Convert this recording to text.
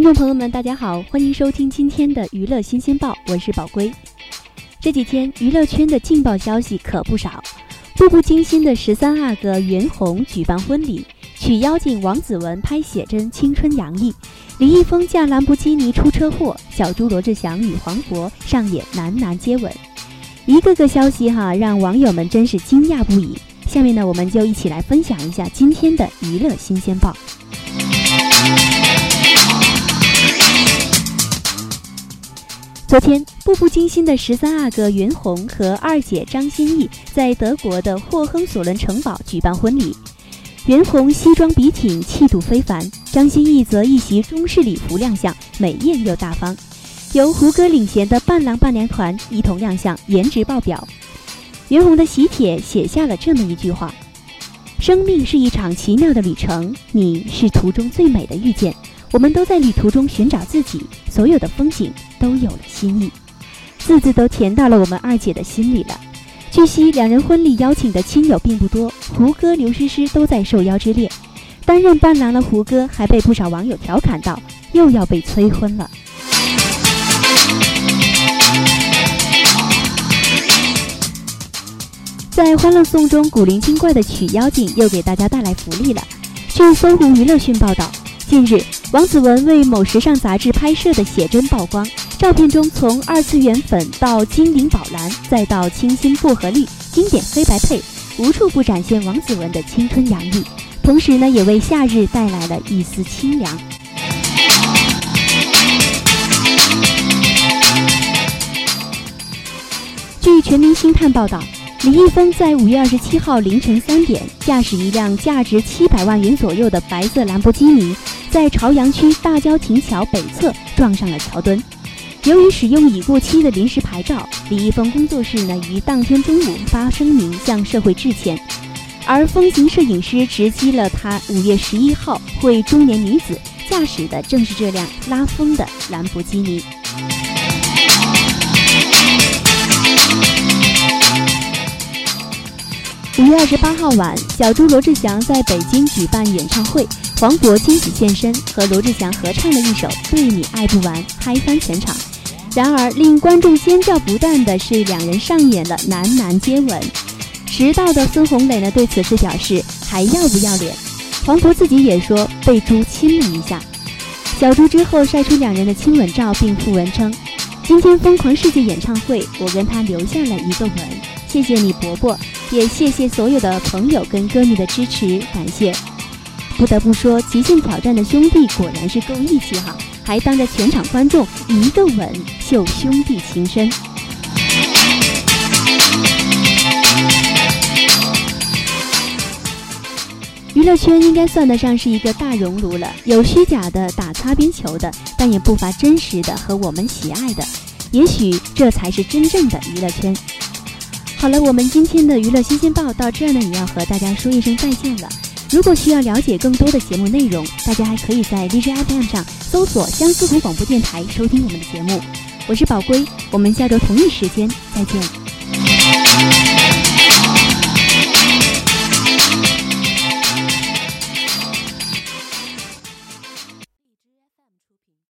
听众朋友们，大家好，欢迎收听今天的娱乐新鲜报，我是宝龟。这几天娱乐圈的劲爆消息可不少，步步惊心的十三阿哥袁弘举办婚礼，娶妖精王子文拍写真青春洋溢，李易峰驾兰博基尼出车祸，小猪罗志祥与黄渤上演男男接吻，一个个消息哈，让网友们真是惊讶不已。下面呢，我们就一起来分享一下今天的娱乐新鲜报。昨天，步步惊心的十三阿哥袁弘和二姐张歆艺在德国的霍亨索伦城堡举办婚礼。袁弘西装笔挺，气度非凡；张歆艺则一袭中式礼服亮相，美艳又大方。由胡歌领衔的伴郎伴娘团一同亮相，颜值爆表。袁弘的喜帖写下了这么一句话：“生命是一场奇妙的旅程，你是途中最美的遇见。我们都在旅途中寻找自己，所有的风景都有了新意。”字字都甜到了我们二姐的心里了。据悉，两人婚礼邀请的亲友并不多，胡歌、刘诗诗都在受邀之列。担任伴郎的胡歌还被不少网友调侃道：“又要被催婚了。”在《欢乐颂》中，古灵精怪的曲妖精又给大家带来福利了。据搜狐娱乐讯报道，近日王子文为某时尚杂志拍摄的写真曝光，照片中从二次元粉到精灵宝蓝，再到清新薄荷绿，经典黑白配，无处不展现王子文的青春洋溢，同时呢，也为夏日带来了一丝清凉。据《全民星探》报道。李易峰在五月二十七号凌晨三点，驾驶一辆价值七百万元左右的白色兰博基尼，在朝阳区大郊亭桥北侧撞上了桥墩。由于使用已过期的临时牌照，李易峰工作室呢于当天中午发声明向社会致歉。而风行摄影师直击了他五月十一号会中年女子驾驶的正是这辆拉风的兰博基尼。五月二十八号晚，小猪罗志祥在北京举办演唱会，黄渤惊喜现身，和罗志祥合唱了一首《对你爱不完》，嗨翻全场。然而，令观众尖叫不断的是，两人上演了男男接吻。迟到的孙红雷呢，对此事表示还要不要脸。黄渤自己也说被猪亲了一下。小猪之后晒出两人的亲吻照，并附文称：“今天疯狂世界演唱会，我跟他留下了一个吻，谢谢你，伯伯。”也谢谢所有的朋友跟歌迷的支持，感谢。不得不说，极限挑战的兄弟果然是够义气哈，还当着全场观众一个吻秀兄弟情深。娱乐圈应该算得上是一个大熔炉了，有虚假的打擦边球的，但也不乏真实的和我们喜爱的。也许这才是真正的娱乐圈。好了，我们今天的娱乐新鲜报到这儿呢，也要和大家说一声再见了。如果需要了解更多的节目内容，大家还可以在 DJ FM 上搜索江苏广播电台收听我们的节目。我是宝龟，我们下周同一时间再见。